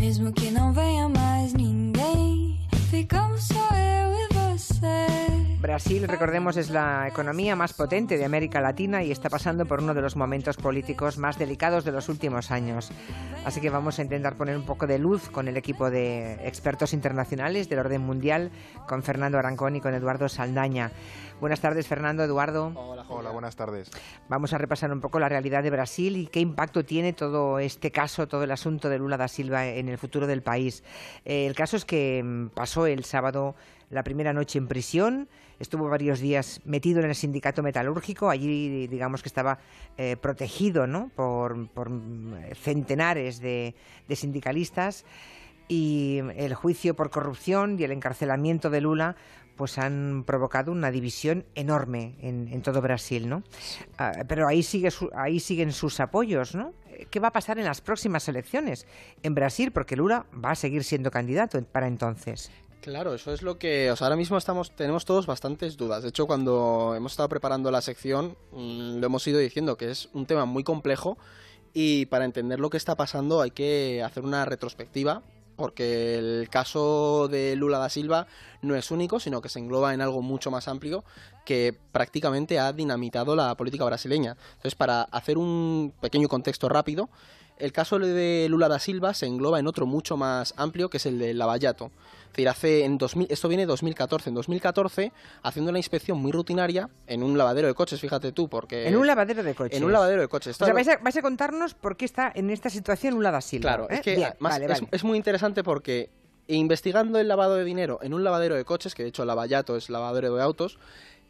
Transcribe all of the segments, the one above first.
Mesmo que não venha mais ninguém, ficamos só eu. Brasil, recordemos, es la economía más potente de América Latina y está pasando por uno de los momentos políticos más delicados de los últimos años. Así que vamos a intentar poner un poco de luz con el equipo de expertos internacionales del orden mundial, con Fernando Arancón y con Eduardo Saldaña. Buenas tardes, Fernando, Eduardo. Hola, Hola, buenas tardes. Vamos a repasar un poco la realidad de Brasil y qué impacto tiene todo este caso, todo el asunto de Lula da Silva en el futuro del país. Eh, el caso es que mm, pasó el sábado la primera noche en prisión, estuvo varios días metido en el sindicato metalúrgico, allí digamos que estaba eh, protegido ¿no? por, por mm, centenares de, de sindicalistas y el juicio por corrupción y el encarcelamiento de Lula pues han provocado una división enorme en, en todo Brasil, ¿no? Ah, pero ahí sigue su- ahí siguen sus apoyos, ¿no? ¿Qué va a pasar en las próximas elecciones en Brasil? Porque Lula va a seguir siendo candidato para entonces. Claro, eso es lo que, o sea, ahora mismo estamos, tenemos todos bastantes dudas. De hecho, cuando hemos estado preparando la sección, mm, lo hemos ido diciendo que es un tema muy complejo y para entender lo que está pasando hay que hacer una retrospectiva porque el caso de Lula da Silva no es único, sino que se engloba en algo mucho más amplio que prácticamente ha dinamitado la política brasileña. Entonces, para hacer un pequeño contexto rápido, el caso de Lula da Silva se engloba en otro mucho más amplio, que es el de Lavallato. Es decir, hace en 2000, esto viene de 2014. En 2014, haciendo una inspección muy rutinaria en un lavadero de coches, fíjate tú, porque... En un lavadero de coches. En un lavadero de coches. O sea, vais a, vais a contarnos por qué está en esta situación Lula da Silva. Claro, ¿eh? es que Bien, además vale, es, vale. es muy interesante porque investigando el lavado de dinero en un lavadero de coches, que de hecho Lavallato es lavadero de autos,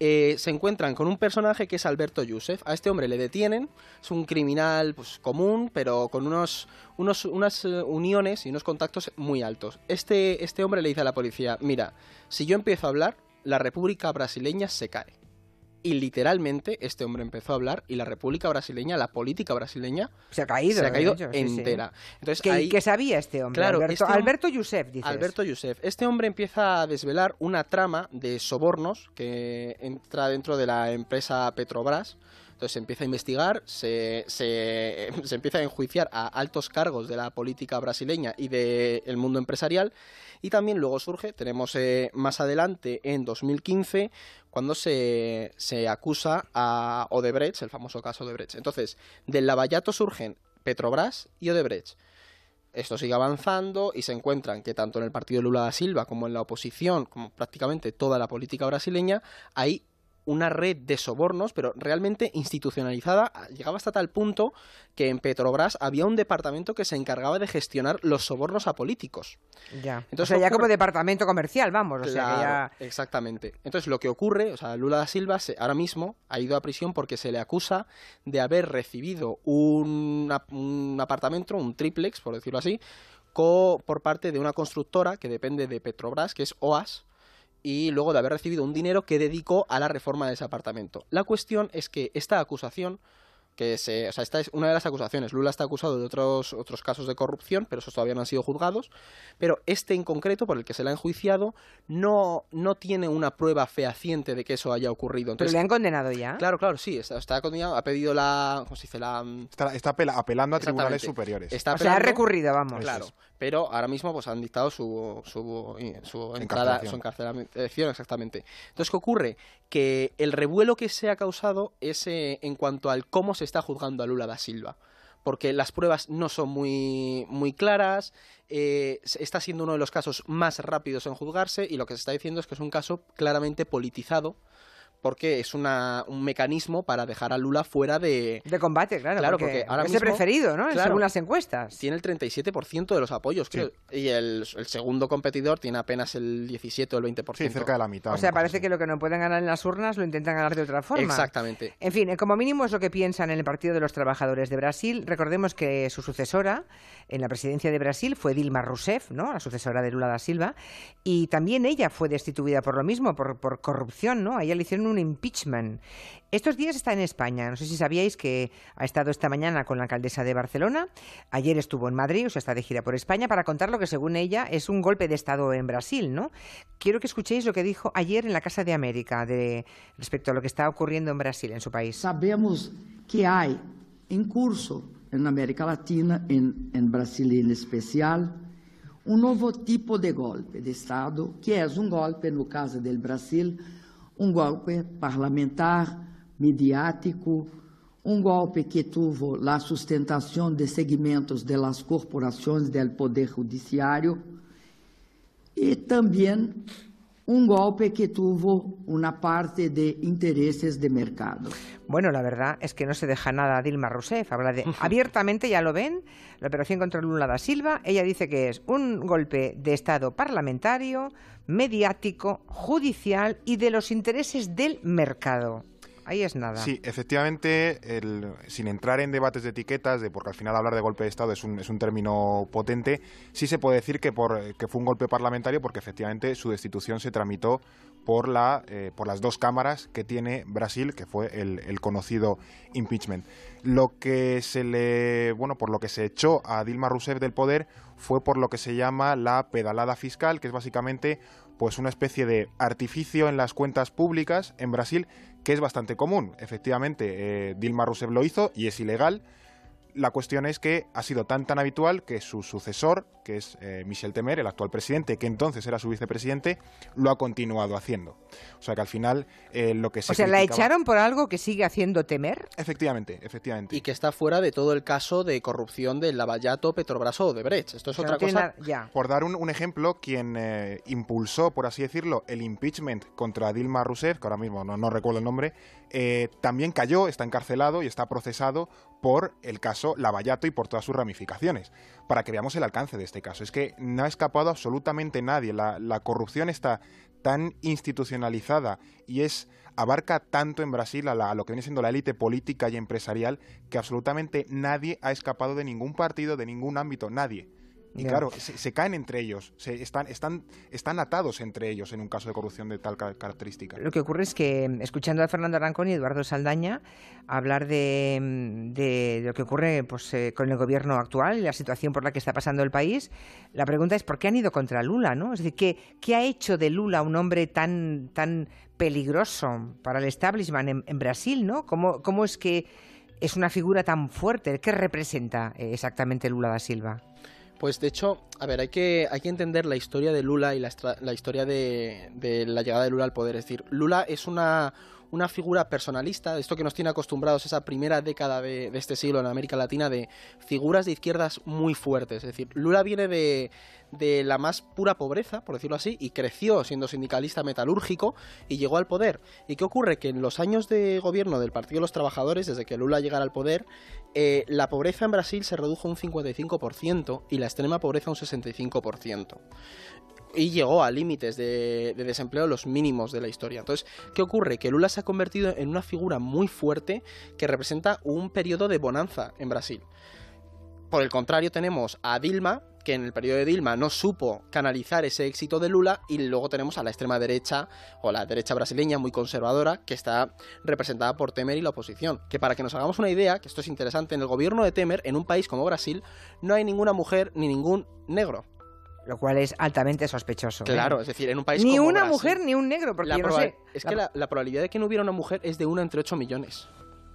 eh, se encuentran con un personaje que es Alberto Yusef. A este hombre le detienen, es un criminal pues, común, pero con unos, unos, unas eh, uniones y unos contactos muy altos. Este, este hombre le dice a la policía, mira, si yo empiezo a hablar, la República Brasileña se cae. Y literalmente este hombre empezó a hablar y la República Brasileña, la política brasileña, Se ha caído. se ha caído sí, sí. entera. Entonces, ¿Qué, ahí- qué sabía este hombre? Claro, Alberto, este hom- Alberto Yusef, dices. Alberto Yusef. Este hombre empieza a desvelar una trama de sobornos que entra dentro de la empresa Petrobras. Entonces se empieza a investigar, se, empieza a enjuiciar a altos cargos de la política brasileña y del mundo empresarial. Y también luego surge, tenemos eh, más adelante, en 2015, cuando se, se acusa a Odebrecht, el famoso caso Odebrecht. Entonces, del lavallato surgen Petrobras y Odebrecht. Esto sigue avanzando y se encuentran que tanto en el partido Lula da Silva como en la oposición, como prácticamente toda la política brasileña, hay una red de sobornos, pero realmente institucionalizada, llegaba hasta tal punto que en Petrobras había un departamento que se encargaba de gestionar los sobornos a políticos. Ya. Entonces o sea, ya ocurre- como departamento comercial, vamos. O sea, que ya... Exactamente. Entonces, lo que ocurre, o sea, Lula da Silva se- ahora mismo ha ido a prisión porque se le acusa de haber recibido un, un apartamento, un triplex, por decirlo así, co- por parte de una constructora que depende de Petrobras, que es OAS, y luego de haber recibido un dinero que dedicó a la reforma de ese apartamento. La cuestión es que esta acusación que se, o sea, esta es una de las acusaciones. Lula está acusado de otros, otros casos de corrupción, pero esos todavía no han sido juzgados. Pero este en concreto, por el que se le ha enjuiciado, no, no tiene una prueba fehaciente de que eso haya ocurrido. Pero Entonces, le han condenado ya. Claro, claro, sí, está, está condenado, ha pedido la, ¿cómo se dice? La, Está, está apela- apelando a tribunales superiores. Está o sea, ha recurrido, vamos. Claro, pero ahora mismo pues han dictado su, su, su entrada, su encarcelación exactamente. Entonces, ¿qué ocurre? Que el revuelo que se ha causado es eh, en cuanto al cómo se está juzgando a Lula da Silva. Porque las pruebas no son muy, muy claras, eh, está siendo uno de los casos más rápidos en juzgarse y lo que se está diciendo es que es un caso claramente politizado porque es una, un mecanismo para dejar a Lula fuera de... De combate, claro. Claro, porque, porque ahora es el preferido, ¿no? claro. Según las encuestas. Tiene el 37% de los apoyos, creo. Y el, el segundo competidor tiene apenas el 17 o el 20%. Sí, cerca de la mitad. O sea, parece así. que lo que no pueden ganar en las urnas lo intentan ganar de otra forma. Exactamente. En fin, eh, como mínimo es lo que piensan en el Partido de los Trabajadores de Brasil. Recordemos que su sucesora en la presidencia de Brasil fue Dilma Rousseff, ¿no? La sucesora de Lula da Silva. Y también ella fue destituida por lo mismo, por, por corrupción, ¿no? A ella le hicieron un impeachment. Estos días está en España. No sé si sabíais que ha estado esta mañana con la alcaldesa de Barcelona. Ayer estuvo en Madrid, o sea, está de gira por España, para contar lo que, según ella, es un golpe de Estado en Brasil, ¿no? Quiero que escuchéis lo que dijo ayer en la Casa de América de, respecto a lo que está ocurriendo en Brasil, en su país. Sabemos que há em curso na América Latina, em, em Brasília em especial, um novo tipo de golpe de Estado, que é um golpe, no caso do Brasil, um golpe parlamentar, mediático, um golpe que tuvo la sustentação de segmentos das corporações do del Poder Judiciario e também un golpe que tuvo una parte de intereses de mercado. Bueno, la verdad es que no se deja nada a Dilma Rousseff. Habla de abiertamente, ya lo ven, la operación contra Lula da Silva. Ella dice que es un golpe de Estado parlamentario, mediático, judicial y de los intereses del mercado. Ahí es nada. Sí, efectivamente, sin entrar en debates de etiquetas, de porque al final hablar de golpe de Estado es un, es un término potente, sí se puede decir que, por, que fue un golpe parlamentario porque efectivamente su destitución se tramitó por, la, eh, por las dos cámaras que tiene Brasil, que fue el, el, conocido impeachment. Lo que se le, bueno, por lo que se echó a Dilma Rousseff del poder fue por lo que se llama la pedalada fiscal, que es básicamente pues una especie de artificio en las cuentas públicas en Brasil que es bastante común. Efectivamente, eh, Dilma Rousseff lo hizo y es ilegal. La cuestión es que ha sido tan tan habitual que su sucesor, que es eh, Michel Temer, el actual presidente, que entonces era su vicepresidente, lo ha continuado haciendo. O sea que al final eh, lo que se. O sea, ¿la echaron por algo que sigue haciendo Temer? Efectivamente, efectivamente. Y que está fuera de todo el caso de corrupción del Lavallato, Petrobras o de Brecht. Esto es otra cosa. Por dar un, ejemplo, quien eh, impulsó, por así decirlo, el impeachment contra Dilma Rousseff, que ahora mismo no, no recuerdo el nombre, también cayó, está encarcelado y está procesado por el caso Lavallato y por todas sus ramificaciones. Para que veamos el alcance de este caso. Es que no ha escapado absolutamente nadie. La, corrupción está tan institucionalizada y es abarca tanto en Brasil a, a, lo que viene siendo la élite política y empresarial que absolutamente nadie ha escapado de ningún partido, de ningún ámbito, nadie. Y claro, se, caen entre ellos, se están, están, están atados entre ellos en un caso de corrupción de tal característica. Lo que ocurre es que, escuchando a Fernando Arancón y Eduardo Saldaña hablar de, de, lo que ocurre pues, eh, con el gobierno actual y la situación por la que está pasando el país, la pregunta es ¿por qué han ido contra Lula? ¿no? Es decir, ¿qué, qué ha hecho de Lula un hombre tan, tan peligroso para el establishment en, en Brasil? ¿no? ¿Cómo, ¿Cómo es que es una figura tan fuerte? ¿Qué representa eh, exactamente Lula da Silva? Pues de hecho, a ver, hay que, hay que entender la historia de Lula y la, la historia de, de, la llegada de Lula al poder. Es decir, Lula es una, una figura personalista, esto que nos tiene acostumbrados esa primera década de, este siglo en América Latina, de figuras de izquierdas muy fuertes. Es decir, Lula viene de, de la más pura pobreza, por decirlo así, y creció siendo sindicalista metalúrgico y llegó al poder. ¿Y qué ocurre? Que en los años de gobierno del Partido de los Trabajadores, desde que Lula llegara al poder, eh, la pobreza en Brasil se redujo un 55% y la extrema pobreza un 65% y llegó a límites de, desempleo los mínimos de la historia. Entonces, ¿qué ocurre? Que Lula se ha convertido en una figura muy fuerte que representa un periodo de bonanza en Brasil. Por el contrario, tenemos a Dilma, que en el periodo de Dilma no supo canalizar ese éxito de Lula, y luego tenemos a la extrema derecha, o la derecha brasileña muy conservadora, que está representada por Temer y la oposición. Que para que nos hagamos una idea, que esto es interesante, en el gobierno de Temer, en un país como Brasil, no hay ninguna mujer ni ningún negro lo cual es altamente sospechoso. ¿eh? Claro, es decir, en un país ni una mujer ni un negro, porque no sé. Es que la, probabilidad de que no hubiera una mujer es de una entre 8 millones.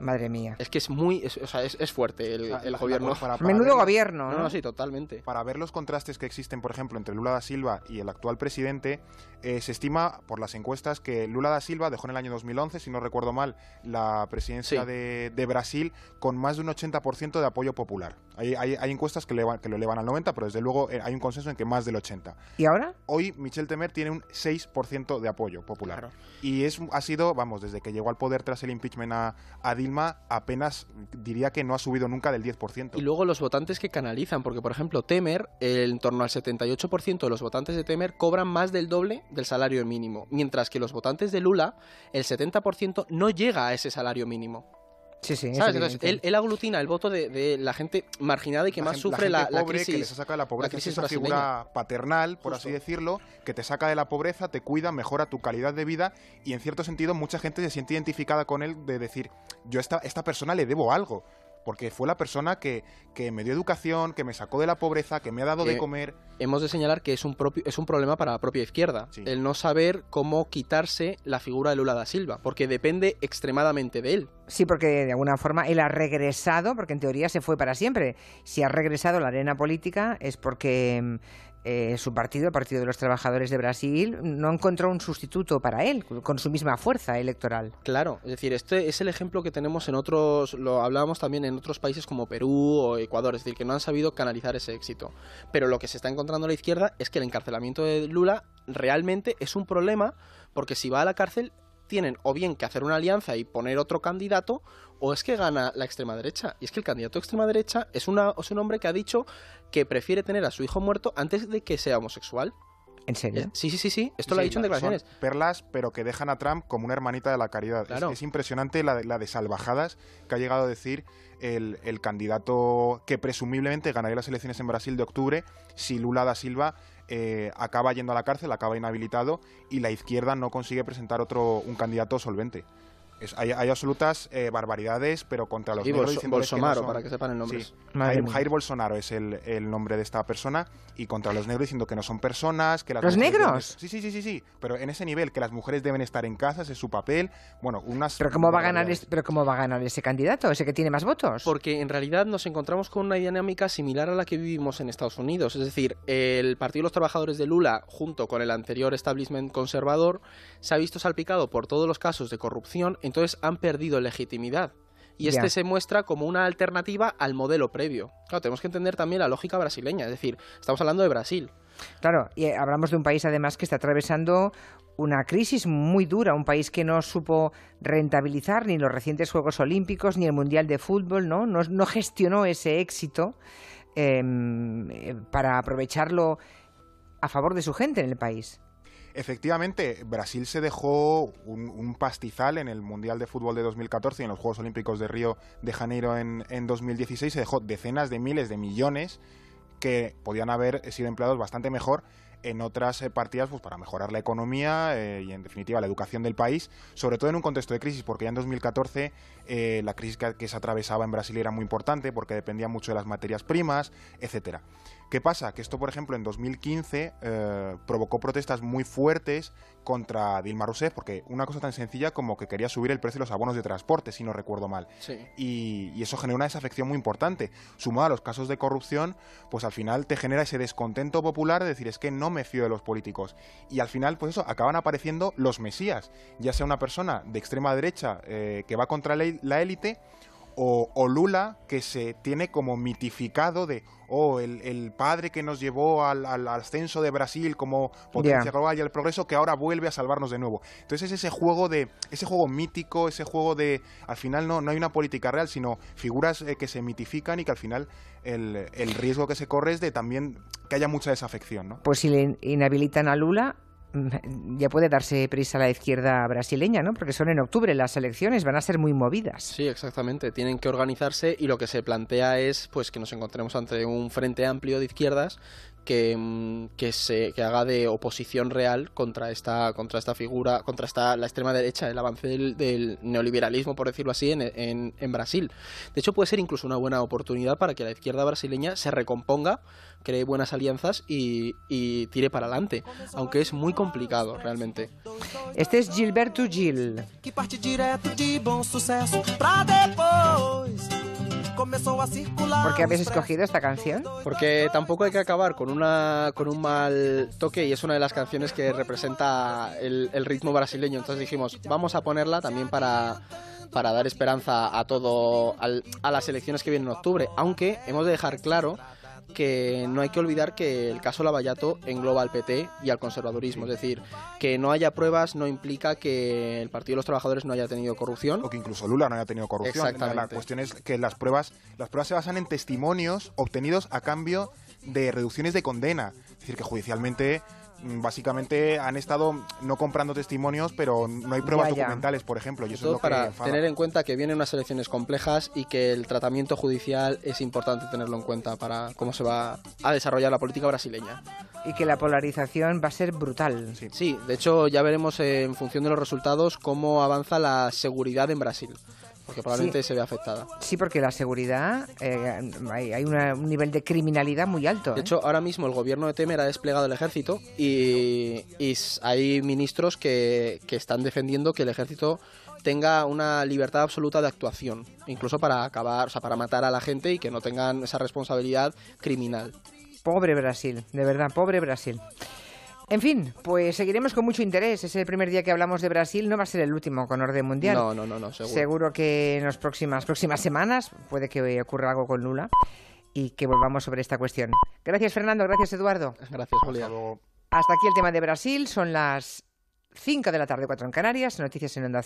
Madre mía. Es que es muy. o sea, es, fuerte el, gobierno. Menudo gobierno. ¿no? sí, totalmente. Para ver los contrastes que existen, por ejemplo, entre Lula da Silva y el actual presidente, eh, se estima por las encuestas que Lula da Silva dejó en el año 2011, si no recuerdo mal, la presidencia de, Brasil con más de un 80% de apoyo popular. Hay, hay, encuestas que, que, lo elevan al 90, pero desde luego eh, hay un consenso en que más del 80. ¿Y ahora? Hoy Michel Temer tiene un 6% de apoyo popular. Y es, ha sido, vamos, desde que llegó al poder tras el impeachment a, a Dilma, apenas diría que no ha subido nunca del 10%. Y luego los votantes que canalizan, porque por ejemplo Temer, en torno al 78% de los votantes de Temer cobran más del doble del salario mínimo, mientras que los votantes de Lula, el 70% no llega a ese salario mínimo. Sí, sí, Entonces, él, aglutina el voto de, la gente marginada y que más sufre la, pobre crisis. Que les saca de la pobreza. es una figura paternal, por así decirlo, que te saca de la pobreza, te cuida, mejora tu calidad de vida y en cierto sentido mucha gente se siente identificada con él de decir, yo a esta, esta persona le debo algo porque fue la persona que, que, me dio educación, que me sacó de la pobreza, que me ha dado de comer. Hemos de señalar que es un, propio, es un problema para la propia izquierda, el no saber cómo quitarse la figura de Lula da Silva, porque depende extremadamente de él. Sí, porque de alguna forma él ha regresado, porque en teoría se fue para siempre. Si ha regresado a la arena política es porque mm, eh, su partido, el Partido de los Trabajadores de Brasil, no encontró un sustituto para él, con su misma fuerza electoral. Claro, es decir, este es el ejemplo que tenemos en otros, lo hablábamos también en otros países como Perú o Ecuador, es decir, que no han sabido canalizar ese éxito. Pero lo que se está encontrando a la izquierda es que el encarcelamiento de Lula realmente es un problema, porque si va a la cárcel tienen o bien que hacer una alianza y poner otro candidato, o es que gana la extrema derecha. Y es que el candidato de extrema derecha es, una, es un hombre que ha dicho que prefiere tener a su hijo muerto antes de que sea homosexual. ¿En serio? Sí, sí, sí, sí. Esto Sí, lo ha dicho en son declaraciones. Perlas, pero que dejan a Trump como una hermanita de la caridad. Es- Claro. Es, impresionante la de, la de salvajadas que ha llegado a decir el, el candidato que presumiblemente ganaría las elecciones en Brasil de octubre si Lula da Silva eh, acaba yendo a la cárcel, acaba inhabilitado y la izquierda no consigue presentar otro un candidato solvente. Es- hay, hay absolutas eh, barbaridades, pero contra los Y negros Bolso- diciéndoles que no Bolsonaro, son- para que sepan el nombre. Sí. Jair. Jair Bolsonaro es el, el nombre de esta persona y contra los negros diciendo que no son personas, que las ¿Los negros? deben- Sí, sí, sí, sí, sí, pero en ese nivel que las mujeres deben estar en casa, ese es su papel. Bueno, unas ¿Pero cómo va a ganar, es- pero cómo va a ganar ese candidato, ese que tiene más votos? Porque en realidad nos encontramos con una dinámica similar a la que vivimos en Estados Unidos. Es decir, el Partido de los Trabajadores de Lula, junto con el anterior establishment conservador, se ha visto salpicado por todos los casos de corrupción, entonces han perdido legitimidad. Y este Ya. se muestra como una alternativa al modelo previo. Claro, tenemos que entender también la lógica brasileña. Es decir, estamos hablando de Brasil. Claro, y eh, hablamos de un país además que está atravesando una crisis muy dura, un país que no supo rentabilizar ni los recientes Juegos Olímpicos ni el Mundial de Fútbol, ¿no? No, no gestionó ese éxito em, eh, para aprovecharlo a favor de su gente en el país. Efectivamente, Brasil se dejó un, pastizal en el Mundial de Fútbol de 2014 y en los Juegos Olímpicos de Río de Janeiro en, en 2016. Se dejó decenas de miles de millones que podían haber sido empleados bastante mejor en otras eh, partidas pues, para mejorar la economía eh, y en definitiva la educación del país, sobre todo en un contexto de crisis, porque ya en 2014 eh, la crisis que, que se atravesaba en Brasil era muy importante porque dependía mucho de las materias primas, etcétera. ¿Qué pasa? Que esto, por ejemplo, en 2015 eh, provocó protestas muy fuertes contra Dilma Rousseff, porque una cosa tan sencilla como que quería subir el precio de los abonos de transporte, si no recuerdo mal. Sí. Y, y eso genera una desafección muy importante. Sumado a los casos de corrupción, pues al final te genera ese descontento popular de decir es que no me fío de los políticos. Y al final, pues eso, acaban apareciendo los mesías, ya sea una persona de extrema derecha eh, que va contra la la élite, o, o Lula que se tiene como mitificado de, oh, el, el padre que nos llevó al, al ascenso de Brasil como potencia global y al progreso que ahora vuelve a salvarnos de nuevo. Entonces es ese juego de, ese juego mítico, ese juego de, al final no, no hay una política real, sino figuras eh, que se mitifican y que al final el, el riesgo que se corre es de también que haya mucha desafección, ¿no? Pues si le in- inhabilitan a Lula, ya puede darse prisa la izquierda brasileña, ¿no? Porque son en octubre las elecciones, van a ser muy movidas. Sí, exactamente. Tienen que organizarse y lo que se plantea es pues que nos encontremos ante un frente amplio de izquierdas que, mm, que se que haga de oposición real contra esta contra esta figura, contra esta la extrema derecha, el avance del, del neoliberalismo, por decirlo así, en, en, en Brasil. De hecho, puede ser incluso una buena oportunidad para que la izquierda brasileña se recomponga, cree buenas alianzas y, y tire para adelante, aunque es muy complicado realmente. Este es Gilberto Gil. que parte direto de bom sucesso pra depois. ¿Por qué habéis escogido esta canción? Porque tampoco hay que acabar con una con un mal toque y es una de las canciones que representa el, el ritmo brasileño. Entonces dijimos, vamos a ponerla también para, para dar esperanza a todo al- a las elecciones que vienen en octubre. Aunque hemos de dejar claro que no hay que olvidar que el caso Lavallato engloba al PT y al conservadurismo. Es decir, que no haya pruebas no implica que el Partido de los Trabajadores no haya tenido corrupción. o que incluso Lula no haya tenido corrupción. Exactamente. La cuestión es que las pruebas, las pruebas se basan en testimonios obtenidos a cambio de reducciones de condena. Es decir, que judicialmente básicamente han estado no comprando testimonios, pero no hay pruebas Ya, ya. documentales, por ejemplo, y eso es Todo lo para tener en cuenta que vienen unas elecciones complejas y que el tratamiento judicial es importante tenerlo en cuenta para cómo se va a desarrollar la política brasileña. Y que la polarización va a ser brutal. Sí. Sí, de hecho ya veremos en función de los resultados cómo avanza la seguridad en Brasil, porque probablemente se ve afectada. Sí, porque la seguridad, eh, hay, hay una- un nivel de criminalidad muy alto. De ¿eh? hecho, ahora mismo el gobierno de Temer ha desplegado el ejército y, hay ministros que, que están defendiendo que el ejército tenga una libertad absoluta de actuación, incluso para acabar, o sea, para matar a la gente y que no tengan esa responsabilidad criminal. Pobre Brasil, de verdad, pobre Brasil. En fin, pues seguiremos con mucho interés. Es el primer día que hablamos de Brasil, no va a ser el último con orden mundial. No, no, no, no, seguro. Seguro que en las próximas, próximas semanas puede que ocurra algo con Lula y que volvamos sobre esta cuestión. Gracias, Fernando. Gracias, Eduardo. Gracias, Julia. Hasta luego. Hasta aquí el tema de Brasil. Son las 5 de la tarde, 4 en Canarias. Noticias en Onda